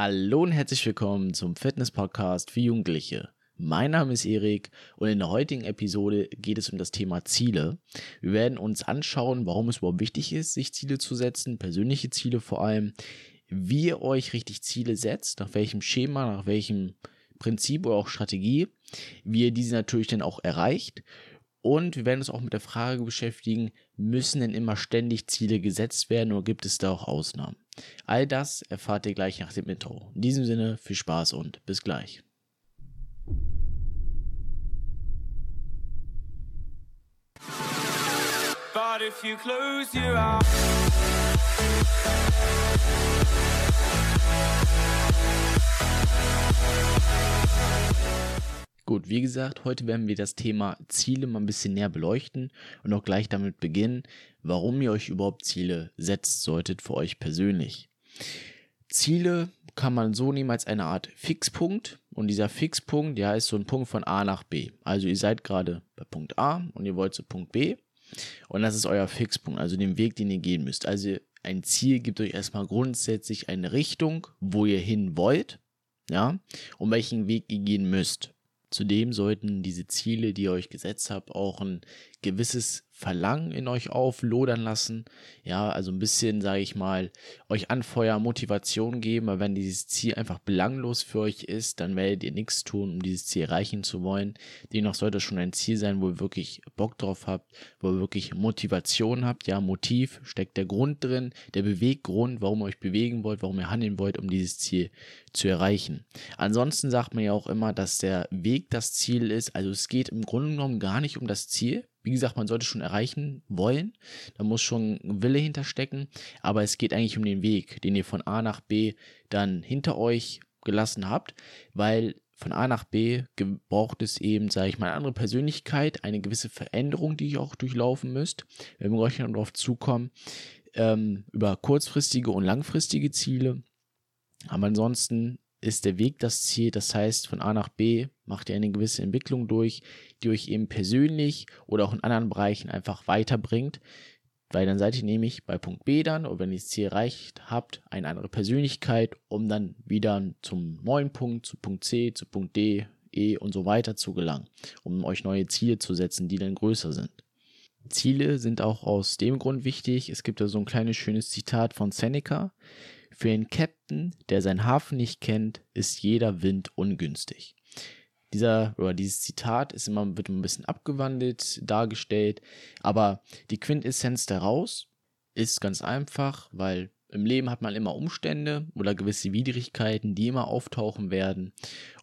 Hallo und herzlich willkommen zum Fitness-Podcast für Jugendliche. Mein Name ist Erik und in der heutigen Episode geht es um das Thema Ziele. Wir werden uns anschauen, warum es überhaupt wichtig ist, sich Ziele zu setzen, persönliche Ziele vor allem, wie ihr euch richtig Ziele setzt, nach welchem Schema, nach welchem Prinzip oder auch Strategie, wie ihr diese natürlich dann auch erreicht und wir werden uns auch mit der Frage beschäftigen, müssen denn immer ständig Ziele gesetzt werden oder gibt es da auch Ausnahmen? All das erfahrt ihr gleich nach dem Intro. In diesem Sinne viel Spaß und bis gleich. But if you close your eyes Gut, wie gesagt, heute werden wir das Thema Ziele mal ein bisschen näher beleuchten und auch gleich damit beginnen, warum ihr euch überhaupt Ziele setzt solltet für euch persönlich. Ziele kann man so nehmen als eine Art Fixpunkt und dieser Fixpunkt, ja, ist so ein Punkt von A nach B. Also ihr seid gerade bei Punkt A und ihr wollt zu Punkt B und das ist euer Fixpunkt, also den Weg, den ihr gehen müsst. Also ein Ziel gibt euch erstmal grundsätzlich eine Richtung, wo ihr hin wollt, ja, und welchen Weg ihr gehen müsst. Zudem sollten diese Ziele, die ihr euch gesetzt habt, auch ein gewisses Verlangen in euch auflodern lassen. Ja, also ein bisschen, sage ich mal, euch Anfeuer, Motivation geben, weil wenn dieses Ziel einfach belanglos für euch ist, dann werdet ihr nichts tun, um dieses Ziel erreichen zu wollen. Demnach sollte es schon ein Ziel sein, wo ihr wirklich Bock drauf habt, wo ihr wirklich Motivation habt. Ja, Motiv steckt der Grund drin, der Beweggrund, warum ihr euch bewegen wollt, warum ihr handeln wollt, um dieses Ziel zu erreichen. Ansonsten sagt man ja auch immer, dass der Weg das Ziel ist. Also es geht im Grunde genommen gar nicht um das Ziel, wie gesagt, man sollte schon erreichen wollen. Da muss schon Wille hinterstecken. Aber es geht eigentlich um den Weg, den ihr von A nach B dann hinter euch gelassen habt, weil von A nach B braucht es eben, sage ich mal, eine andere Persönlichkeit, eine gewisse Veränderung, die ihr auch durchlaufen müsst. Wenn wir gleich noch darauf zukommen, ähm, über kurzfristige und langfristige Ziele. Aber ansonsten ist der Weg das Ziel. Das heißt, von A nach B macht ihr eine gewisse Entwicklung durch, die euch eben persönlich oder auch in anderen Bereichen einfach weiterbringt. Weil dann seid ihr nämlich bei Punkt B dann, oder wenn ihr das Ziel erreicht habt, eine andere Persönlichkeit, um dann wieder zum neuen Punkt, zu Punkt C, zu Punkt D, E und so weiter zu gelangen, um euch neue Ziele zu setzen, die dann größer sind. Ziele sind auch aus dem Grund wichtig. Es gibt da so ein kleines schönes Zitat von Seneca. Für einen Captain, der seinen Hafen nicht kennt, ist jeder Wind ungünstig. Dieser oder dieses Zitat ist immer wird ein bisschen abgewandelt dargestellt, aber die Quintessenz daraus ist ganz einfach, weil im Leben hat man immer Umstände oder gewisse Widrigkeiten, die immer auftauchen werden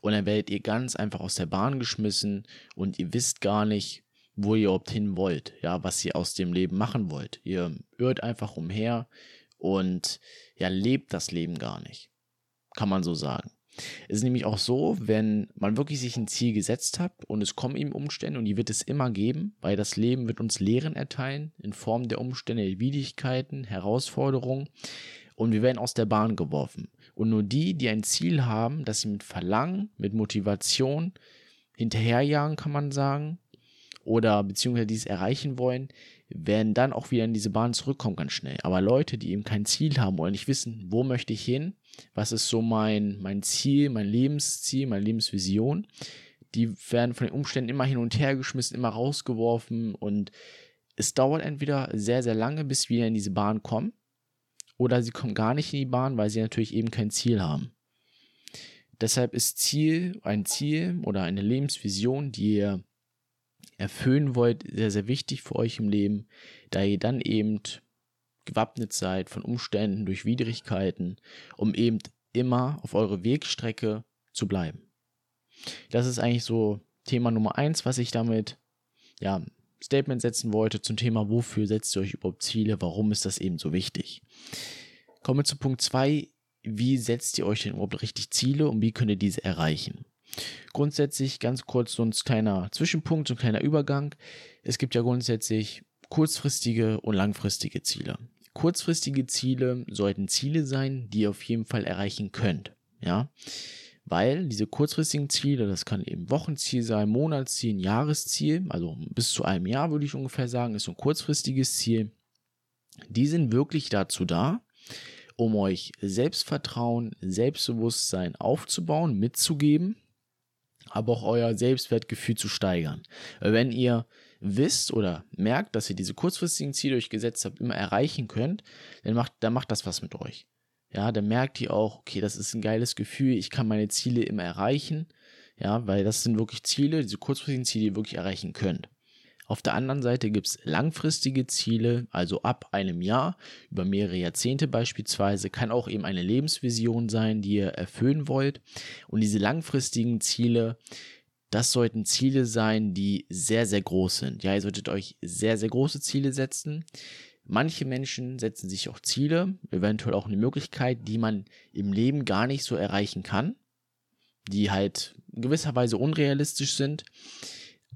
und dann werdet ihr ganz einfach aus der Bahn geschmissen und ihr wisst gar nicht, wo ihr überhaupt hin wollt, ja, was ihr aus dem Leben machen wollt. Ihr irrt einfach umher und ja, lebt das Leben gar nicht. Kann man so sagen. Es ist nämlich auch so, wenn man wirklich sich ein Ziel gesetzt hat und es kommen ihm Umstände und die wird es immer geben, weil das Leben wird uns Lehren erteilen in Form der Umstände, Widrigkeiten, Herausforderungen und wir werden aus der Bahn geworfen. Und nur die, die ein Ziel haben, das sie mit Verlangen, mit Motivation hinterherjagen, kann man sagen, oder beziehungsweise dies erreichen wollen, werden dann auch wieder in diese Bahn zurückkommen ganz schnell. Aber Leute, die eben kein Ziel haben oder nicht wissen, wo möchte ich hin, was ist so mein, mein Ziel, mein Lebensziel, meine Lebensvision, die werden von den Umständen immer hin und her geschmissen, immer rausgeworfen und es dauert entweder sehr, sehr lange, bis wir in diese Bahn kommen oder sie kommen gar nicht in die Bahn, weil sie natürlich eben kein Ziel haben. Deshalb ist Ziel, ein Ziel oder eine Lebensvision, die ihr erfüllen wollt, sehr, sehr wichtig für euch im Leben, da ihr dann eben gewappnet seid von Umständen, durch Widrigkeiten, um eben immer auf eure Wegstrecke zu bleiben. Das ist eigentlich so Thema Nummer eins, was ich damit, ja, Statement setzen wollte zum Thema, wofür setzt ihr euch überhaupt Ziele, warum ist das eben so wichtig. Kommen wir zu Punkt zwei, wie setzt ihr euch denn überhaupt richtig Ziele und wie könnt ihr diese erreichen? Grundsätzlich ganz kurz so ein kleiner Zwischenpunkt, so ein kleiner Übergang. Es gibt ja grundsätzlich kurzfristige und langfristige Ziele. Kurzfristige Ziele sollten Ziele sein, die ihr auf jeden Fall erreichen könnt. Ja, weil diese kurzfristigen Ziele, das kann eben Wochenziel sein, Monatsziel, Jahresziel, also bis zu einem Jahr würde ich ungefähr sagen, ist so ein kurzfristiges Ziel. Die sind wirklich dazu da, um euch Selbstvertrauen, Selbstbewusstsein aufzubauen, mitzugeben, aber auch euer Selbstwertgefühl zu steigern. Wenn ihr wisst oder merkt, dass ihr diese kurzfristigen Ziele, euch gesetzt habt, immer erreichen könnt, dann macht, dann macht das was mit euch. Ja, dann merkt ihr auch, okay, das ist ein geiles Gefühl, ich kann meine Ziele immer erreichen. Ja, weil das sind wirklich Ziele, diese kurzfristigen Ziele, die ihr wirklich erreichen könnt. Auf der anderen Seite gibt es langfristige Ziele, also ab einem Jahr, über mehrere Jahrzehnte beispielsweise, kann auch eben eine Lebensvision sein, die ihr erfüllen wollt. Und diese langfristigen Ziele, das sollten Ziele sein, die sehr, sehr groß sind. Ja, ihr solltet euch sehr, sehr große Ziele setzen. Manche Menschen setzen sich auch Ziele, eventuell auch eine Möglichkeit, die man im Leben gar nicht so erreichen kann, die halt in gewisser Weise unrealistisch sind.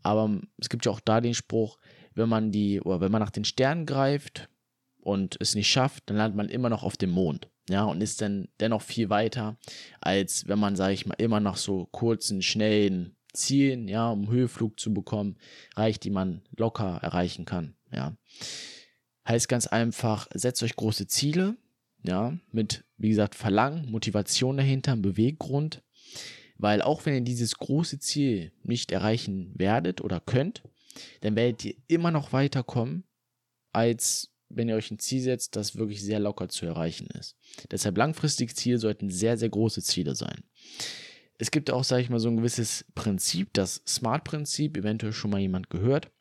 Aber es gibt ja auch da den Spruch, wenn man die, oder wenn man nach den Sternen greift und es nicht schafft, dann landet man immer noch auf dem Mond. Ja, und ist dann dennoch viel weiter, als wenn man, sage ich mal, immer nach so kurzen, schnellen Zielen, ja, um Höheflug zu bekommen, reicht, die man locker erreichen kann. Ja. Heißt ganz einfach, setzt euch große Ziele, ja, mit, wie gesagt, Verlangen, Motivation dahinter, Beweggrund. Weil auch wenn ihr dieses große Ziel nicht erreichen werdet oder könnt, dann werdet ihr immer noch weiterkommen, als wenn ihr euch ein Ziel setzt, das wirklich sehr locker zu erreichen ist. Deshalb langfristige Ziele sollten sehr, sehr große Ziele sein. Es gibt auch, sage ich mal, so ein gewisses Prinzip, das SMART-Prinzip, eventuell schon mal jemand gehört.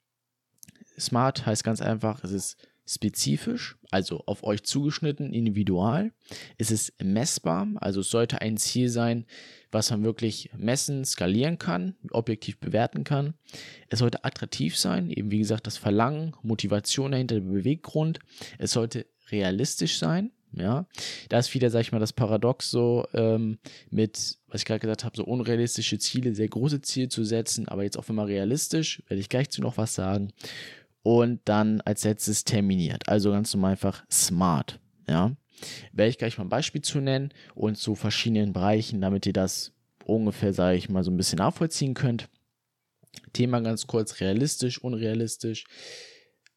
SMART heißt ganz einfach, es ist spezifisch, also auf euch zugeschnitten, individual. Es ist messbar, also es sollte ein Ziel sein, was man wirklich messen, skalieren kann, objektiv bewerten kann. Es sollte attraktiv sein, eben wie gesagt das Verlangen, Motivation dahinter, der Beweggrund. Es sollte realistisch sein, ja. Da ist wieder, sag ich mal, das Paradox so ähm, mit, was ich gerade gesagt habe, so unrealistische Ziele, sehr große Ziele zu setzen, aber jetzt auch immer realistisch, werde ich gleich zu noch was sagen. Und dann als letztes terminiert, also ganz normal einfach smart, ja. Werde ich gleich mal ein Beispiel zu nennen und zu verschiedenen Bereichen, damit ihr das ungefähr, sage ich mal, so ein bisschen nachvollziehen könnt. Thema ganz kurz, realistisch, unrealistisch.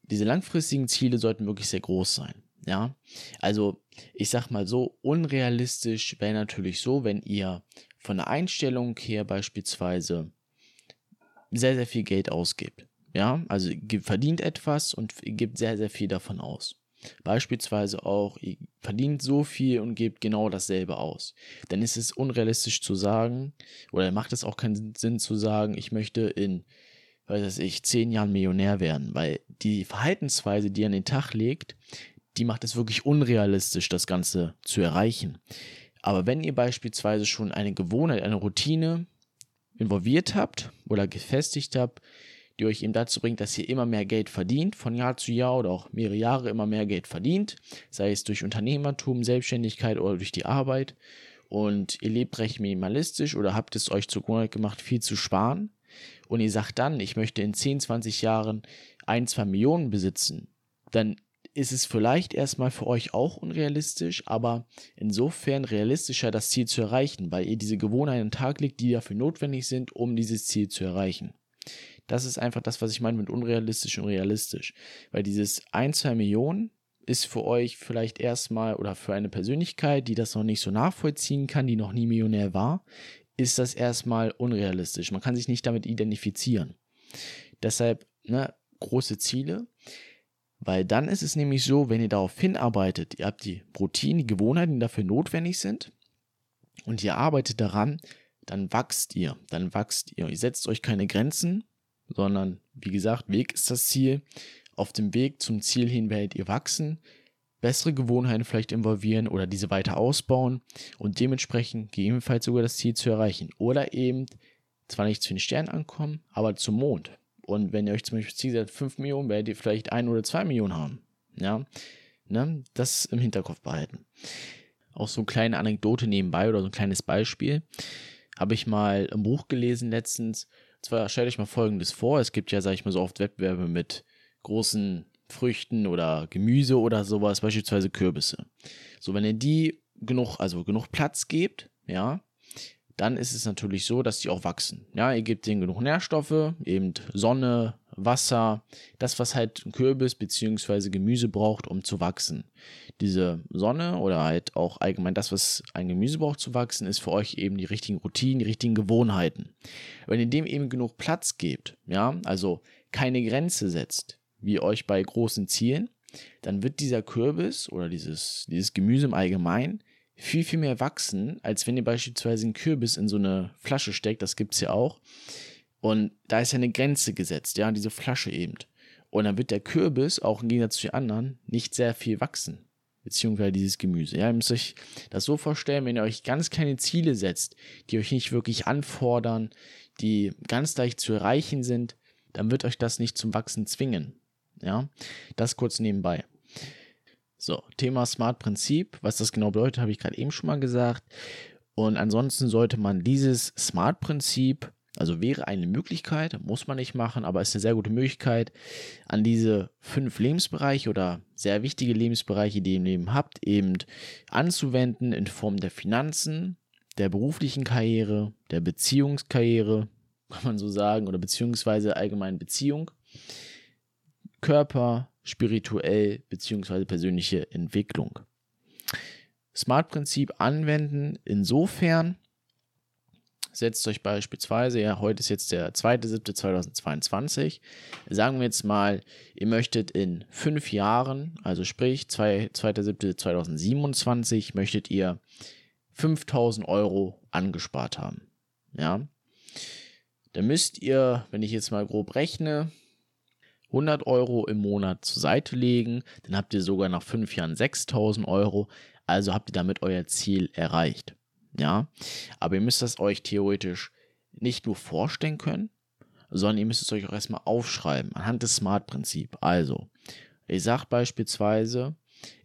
Diese langfristigen Ziele sollten wirklich sehr groß sein. Ja, also ich sag mal so, unrealistisch wäre natürlich so, wenn ihr von der Einstellung her beispielsweise sehr, sehr viel Geld ausgibt. Ja, also verdient etwas und gebt sehr, sehr viel davon aus. Beispielsweise auch, ihr verdient so viel und gebt genau dasselbe aus. Dann ist es unrealistisch zu sagen, oder macht es auch keinen Sinn zu sagen, ich möchte in, weiß ich, zehn Jahren Millionär werden, weil die Verhaltensweise, die ihr an den Tag legt, die macht es wirklich unrealistisch, das Ganze zu erreichen. Aber wenn ihr beispielsweise schon eine Gewohnheit, eine Routine involviert habt oder gefestigt habt, die euch eben dazu bringt, dass ihr immer mehr Geld verdient, von Jahr zu Jahr oder auch mehrere Jahre immer mehr Geld verdient, sei es durch Unternehmertum, Selbstständigkeit oder durch die Arbeit. Und ihr lebt recht minimalistisch oder habt es euch zur Gewohnheit gemacht, viel zu sparen. Und ihr sagt dann, ich möchte in 10, 20 Jahren ein, zwei Millionen besitzen. Dann ist es vielleicht erstmal für euch auch unrealistisch, aber insofern realistischer, das Ziel zu erreichen, weil ihr diese Gewohnheiten an den Tag legt, die dafür notwendig sind, um dieses Ziel zu erreichen. Das ist einfach das, was ich meine mit unrealistisch und realistisch. Weil dieses 1, 2 Millionen ist für euch vielleicht erstmal oder für eine Persönlichkeit, die das noch nicht so nachvollziehen kann, die noch nie Millionär war, ist das erstmal unrealistisch. Man kann sich nicht damit identifizieren. Deshalb ne, große Ziele, weil dann ist es nämlich so, wenn ihr darauf hinarbeitet, ihr habt die Routinen, die Gewohnheiten, die dafür notwendig sind und ihr arbeitet daran, dann wachst ihr, dann wachst ihr. Ihr setzt euch keine Grenzen, sondern wie gesagt, Weg ist das Ziel. Auf dem Weg zum Ziel hin werdet ihr wachsen, bessere Gewohnheiten vielleicht involvieren oder diese weiter ausbauen und dementsprechend gegebenenfalls sogar das Ziel zu erreichen. Oder eben zwar nicht zu den Sternen ankommen, aber zum Mond. Und wenn ihr euch zum Beispiel Ziel setzt, 5 Millionen, werdet ihr vielleicht 1 oder 2 Millionen haben. Ja, ne? das im Hinterkopf behalten. Auch so eine kleine Anekdote nebenbei oder so ein kleines Beispiel. Habe ich mal im Buch gelesen letztens zwar stellt euch mal folgendes vor: Es gibt ja, sag ich mal, so oft Wettbewerbe mit großen Früchten oder Gemüse oder sowas, beispielsweise Kürbisse. So, wenn ihr die genug, also genug Platz gebt, ja, dann ist es natürlich so, dass die auch wachsen. Ja, ihr gebt denen genug Nährstoffe, eben Sonne, Wasser, das, was halt Kürbis bzw. Gemüse braucht, um zu wachsen. Diese Sonne oder halt auch allgemein das, was ein Gemüse braucht zu wachsen, ist für euch eben die richtigen Routinen, die richtigen Gewohnheiten. Wenn ihr dem eben genug Platz gebt, ja, also keine Grenze setzt, wie euch bei großen Zielen, dann wird dieser Kürbis oder dieses, dieses Gemüse im Allgemeinen viel, viel mehr wachsen, als wenn ihr beispielsweise einen Kürbis in so eine Flasche steckt, das gibt es ja auch. Und da ist ja eine Grenze gesetzt, ja, diese Flasche eben. Und dann wird der Kürbis auch im Gegensatz zu den anderen nicht sehr viel wachsen. Beziehungsweise dieses Gemüse. Ja, ihr müsst euch das so vorstellen, wenn ihr euch ganz kleine Ziele setzt, die euch nicht wirklich anfordern, die ganz leicht zu erreichen sind, dann wird euch das nicht zum Wachsen zwingen. Ja, das kurz nebenbei. So, Thema Smart-Prinzip. Was das genau bedeutet, habe ich gerade eben schon mal gesagt. Und ansonsten sollte man dieses Smart-Prinzip, also wäre eine Möglichkeit, muss man nicht machen, aber ist eine sehr gute Möglichkeit, an diese fünf Lebensbereiche oder sehr wichtige Lebensbereiche, die ihr im Leben habt, eben anzuwenden in Form der Finanzen, der beruflichen Karriere, der Beziehungskarriere, kann man so sagen, oder beziehungsweise allgemein Beziehung, Körper, spirituell beziehungsweise persönliche Entwicklung. Smart-Prinzip anwenden insofern, setzt euch beispielsweise, ja, heute ist jetzt der 2.7.2022, sagen wir jetzt mal, ihr möchtet in fünf Jahren, also sprich 2.7.2027, möchtet ihr 5000 Euro angespart haben. Ja, dann müsst ihr, wenn ich jetzt mal grob rechne, 100 Euro im Monat zur Seite legen, dann habt ihr sogar nach fünf Jahren 6000 Euro, also habt ihr damit euer Ziel erreicht. Ja, aber ihr müsst das euch theoretisch nicht nur vorstellen können, sondern ihr müsst es euch auch erstmal aufschreiben anhand des Smart-Prinzips. Also, ich sage beispielsweise,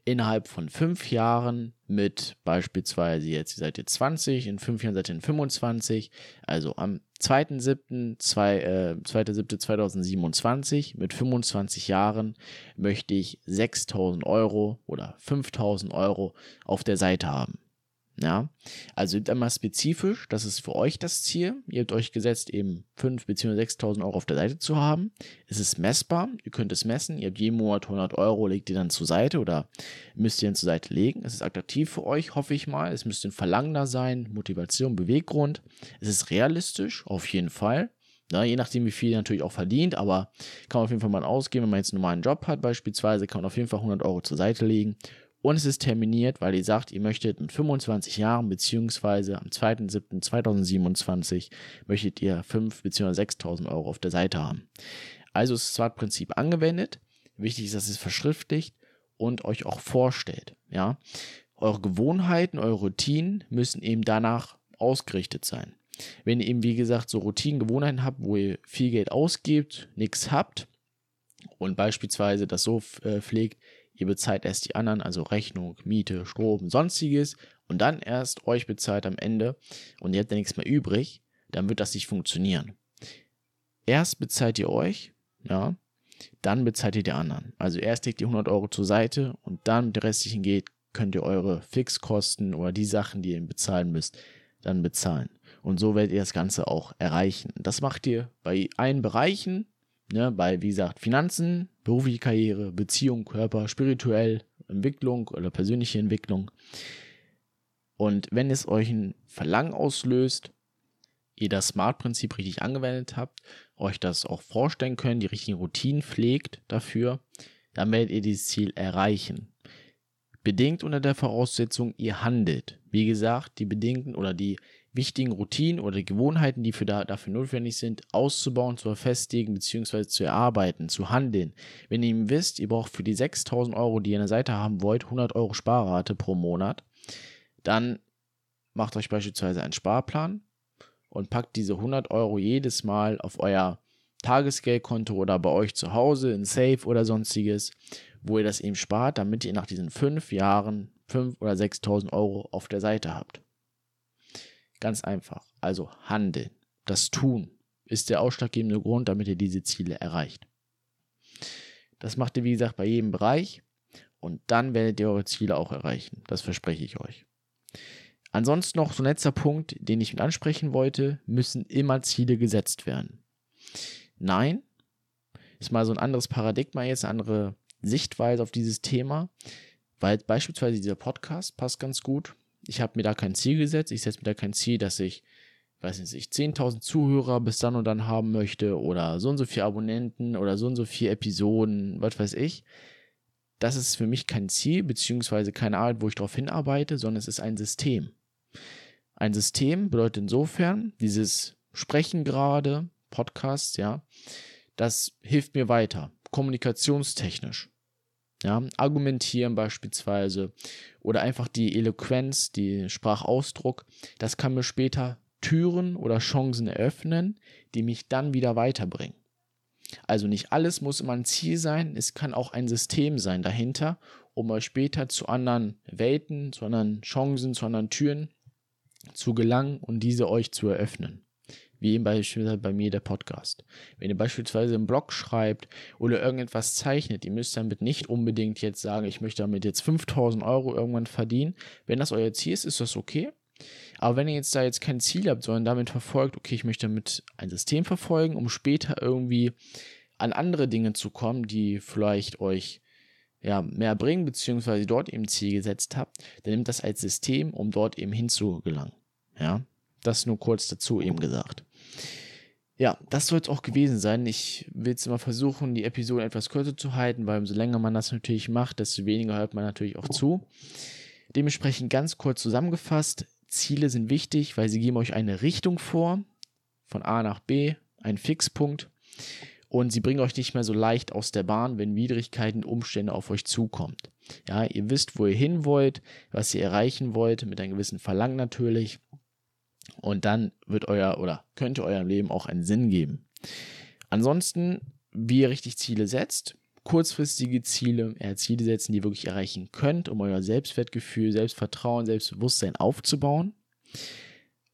innerhalb von fünf Jahren mit beispielsweise jetzt, ihr seid ihr 20, in fünf Jahren seid ihr 25, also am 2.7.2027 äh, mit 25 Jahren möchte ich 6.000 Euro oder 5.000 Euro auf der Seite haben. Ja, also einmal spezifisch, das ist für euch das Ziel. Ihr habt euch gesetzt, eben 5.000 bzw. 6.000 Euro auf der Seite zu haben. Es ist messbar, ihr könnt es messen. Ihr habt jeden Monat 100 Euro, legt ihr dann zur Seite oder müsst ihr dann zur Seite legen. Es ist attraktiv für euch, hoffe ich mal. Es müsste ein Verlangen da sein, Motivation, Beweggrund. Es ist realistisch, auf jeden Fall. Ja, je nachdem, wie viel ihr natürlich auch verdient, aber kann man auf jeden Fall mal ausgeben, wenn man jetzt einen normalen Job hat, beispielsweise, kann man auf jeden Fall 100 Euro zur Seite legen und es ist terminiert, weil ihr sagt, ihr möchtet in 25 Jahren beziehungsweise am 2.7.2027 möchtet ihr 5.000 bzw. 6.000 Euro auf der Seite haben. Also ist das SWAT-Prinzip angewendet. Wichtig ist, dass es verschriftlicht und euch auch vorstellt. Ja? Eure Gewohnheiten, eure Routinen müssen eben danach ausgerichtet sein. Wenn ihr eben, wie gesagt, so Routinen, Gewohnheiten habt, wo ihr viel Geld ausgebt, nichts habt und beispielsweise das so äh, pflegt, Ihr bezahlt erst die anderen, also Rechnung, Miete, Strom, sonstiges und dann erst euch bezahlt am Ende und ihr habt dann nichts mehr übrig, dann wird das nicht funktionieren. Erst bezahlt ihr euch, ja, dann bezahlt ihr die anderen. Also erst legt ihr 100 Euro zur Seite und dann mit der restlichen geht, könnt ihr eure Fixkosten oder die Sachen, die ihr bezahlen müsst, dann bezahlen. Und so werdet ihr das Ganze auch erreichen. Das macht ihr bei allen Bereichen, ne, bei, wie gesagt, Finanzen, berufliche Karriere, Beziehung, Körper, spirituell, Entwicklung oder persönliche Entwicklung. Und wenn es euch ein Verlangen auslöst, ihr das Smart-Prinzip richtig angewendet habt, euch das auch vorstellen könnt, die richtigen Routinen pflegt dafür, dann werdet ihr dieses Ziel erreichen. Bedingt unter der Voraussetzung, ihr handelt. Wie gesagt, die bedingten oder die wichtigen Routinen oder Gewohnheiten, die für da, dafür notwendig sind, auszubauen, zu verfestigen bzw. zu erarbeiten, zu handeln. Wenn ihr wisst, ihr braucht für die 6000 Euro, die ihr an der Seite haben wollt, 100 Euro Sparrate pro Monat, dann macht euch beispielsweise einen Sparplan und packt diese 100 Euro jedes Mal auf euer Tagesgeldkonto oder bei euch zu Hause in Safe oder sonstiges, wo ihr das eben spart, damit ihr nach diesen fünf Jahren 5.000 oder 6.000 Euro auf der Seite habt. Ganz einfach. Also handeln. Das Tun ist der ausschlaggebende Grund, damit ihr diese Ziele erreicht. Das macht ihr, wie gesagt, bei jedem Bereich und dann werdet ihr eure Ziele auch erreichen. Das verspreche ich euch. Ansonsten noch so ein letzter Punkt, den ich mit ansprechen wollte, müssen immer Ziele gesetzt werden. Nein, ist mal so ein anderes Paradigma jetzt, eine andere Sichtweise auf dieses Thema, weil beispielsweise dieser Podcast passt ganz gut. Ich habe mir da kein Ziel gesetzt. Ich setze mir da kein Ziel, dass ich, weiß nicht, 10.000 Zuhörer bis dann und dann haben möchte oder so und so viele Abonnenten oder so und so viele Episoden, was weiß ich. Das ist für mich kein Ziel, beziehungsweise keine Art, wo ich darauf hinarbeite, sondern es ist ein System. Ein System bedeutet insofern, dieses Sprechen gerade, Podcast, ja, das hilft mir weiter, kommunikationstechnisch. Ja, argumentieren beispielsweise oder einfach die Eloquenz, die Sprachausdruck, das kann mir später Türen oder Chancen eröffnen, die mich dann wieder weiterbringen. Also nicht alles muss immer ein Ziel sein, es kann auch ein System sein dahinter, um euch später zu anderen Welten, zu anderen Chancen, zu anderen Türen zu gelangen und diese euch zu eröffnen wie eben beispielsweise bei mir der Podcast. Wenn ihr beispielsweise einen Blog schreibt oder irgendetwas zeichnet, ihr müsst damit nicht unbedingt jetzt sagen, ich möchte damit jetzt 5000 Euro irgendwann verdienen. Wenn das euer Ziel ist, ist das okay. Aber wenn ihr jetzt da jetzt kein Ziel habt, sondern damit verfolgt, okay, ich möchte damit ein System verfolgen, um später irgendwie an andere Dinge zu kommen, die vielleicht euch ja, mehr bringen, beziehungsweise dort eben Ziel gesetzt habt, dann nimmt das als System, um dort eben hinzugelangen. Ja, das nur kurz dazu eben gesagt. Ja, das soll es auch gewesen sein. Ich will jetzt immer versuchen, die Episode etwas kürzer zu halten, weil umso länger man das natürlich macht, desto weniger hört man natürlich auch zu. Dementsprechend ganz kurz zusammengefasst, Ziele sind wichtig, weil sie geben euch eine Richtung vor, von A nach B, einen Fixpunkt und sie bringen euch nicht mehr so leicht aus der Bahn, wenn Widrigkeiten, Umstände auf euch zukommt. Ja, ihr wisst, wo ihr hin wollt, was ihr erreichen wollt, mit einem gewissen Verlangen natürlich und dann wird euer oder könnte eurem Leben auch einen Sinn geben. Ansonsten, wie ihr richtig Ziele setzt, kurzfristige Ziele, eher Ziele setzen, die ihr wirklich erreichen könnt, um euer Selbstwertgefühl, Selbstvertrauen, Selbstbewusstsein aufzubauen,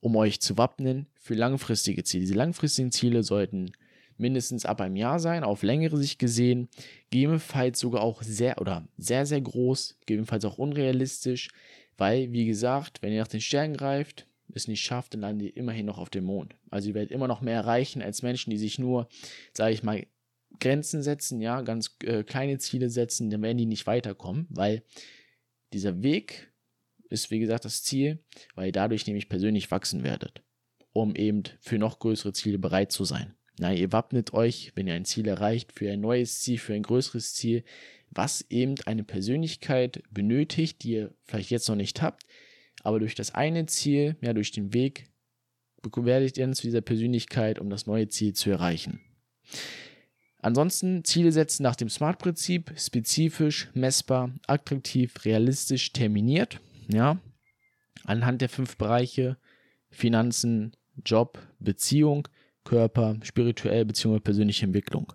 um euch zu wappnen für langfristige Ziele. Diese langfristigen Ziele sollten mindestens ab einem Jahr sein, auf längere Sicht gesehen, gegebenenfalls sogar auch sehr oder sehr, sehr groß, gegebenenfalls auch unrealistisch, weil, wie gesagt, wenn ihr nach den Sternen greift, es nicht schafft, dann landen die immerhin noch auf dem Mond. Also ihr werdet immer noch mehr erreichen als Menschen, die sich nur, sage ich mal, Grenzen setzen, ja, ganz äh, kleine Ziele setzen, dann werden die nicht weiterkommen, weil dieser Weg ist, wie gesagt, das Ziel, weil ihr dadurch nämlich persönlich wachsen werdet, um eben für noch größere Ziele bereit zu sein. Na, ihr wappnet euch, wenn ihr ein Ziel erreicht, für ein neues Ziel, für ein größeres Ziel, was eben eine Persönlichkeit benötigt, die ihr vielleicht jetzt noch nicht habt, aber durch das eine Ziel, ja, durch den Weg, werdet ihr zu dieser Persönlichkeit, um das neue Ziel zu erreichen. Ansonsten Ziele setzen nach dem SMART-Prinzip, spezifisch, messbar, attraktiv, realistisch, terminiert, ja, anhand der fünf Bereiche Finanzen, Job, Beziehung, Körper, spirituell bzw. persönliche Entwicklung.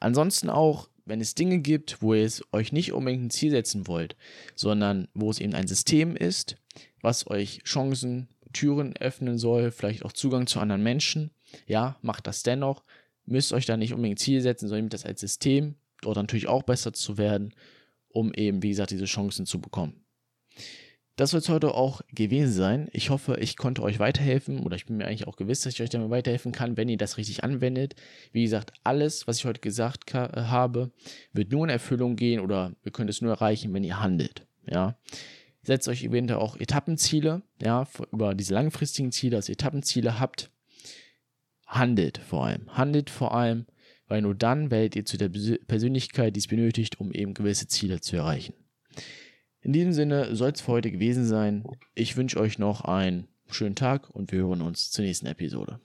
Ansonsten auch wenn es Dinge gibt, wo ihr es euch nicht unbedingt ein Ziel setzen wollt, sondern wo es eben ein System ist, was euch Chancen, Türen öffnen soll, vielleicht auch Zugang zu anderen Menschen, ja, macht das dennoch. Müsst euch da nicht unbedingt Ziel setzen, sondern nehmt das als System, dort natürlich auch besser zu werden, um eben, wie gesagt, diese Chancen zu bekommen. Das soll es heute auch gewesen sein. Ich hoffe, ich konnte euch weiterhelfen oder ich bin mir eigentlich auch gewiss, dass ich euch damit weiterhelfen kann, wenn ihr das richtig anwendet. Wie gesagt, alles, was ich heute gesagt habe, wird nur in Erfüllung gehen oder ihr könnt es nur erreichen, wenn ihr handelt. Ja. Setzt euch eventuell auch Etappenziele, ja, über diese langfristigen Ziele als Etappenziele habt. Handelt vor allem. Handelt vor allem, weil nur dann werdet ihr zu der Persönlichkeit, die es benötigt, um eben gewisse Ziele zu erreichen. In diesem Sinne soll es für heute gewesen sein. Ich wünsche euch noch einen schönen Tag und wir hören uns zur nächsten Episode.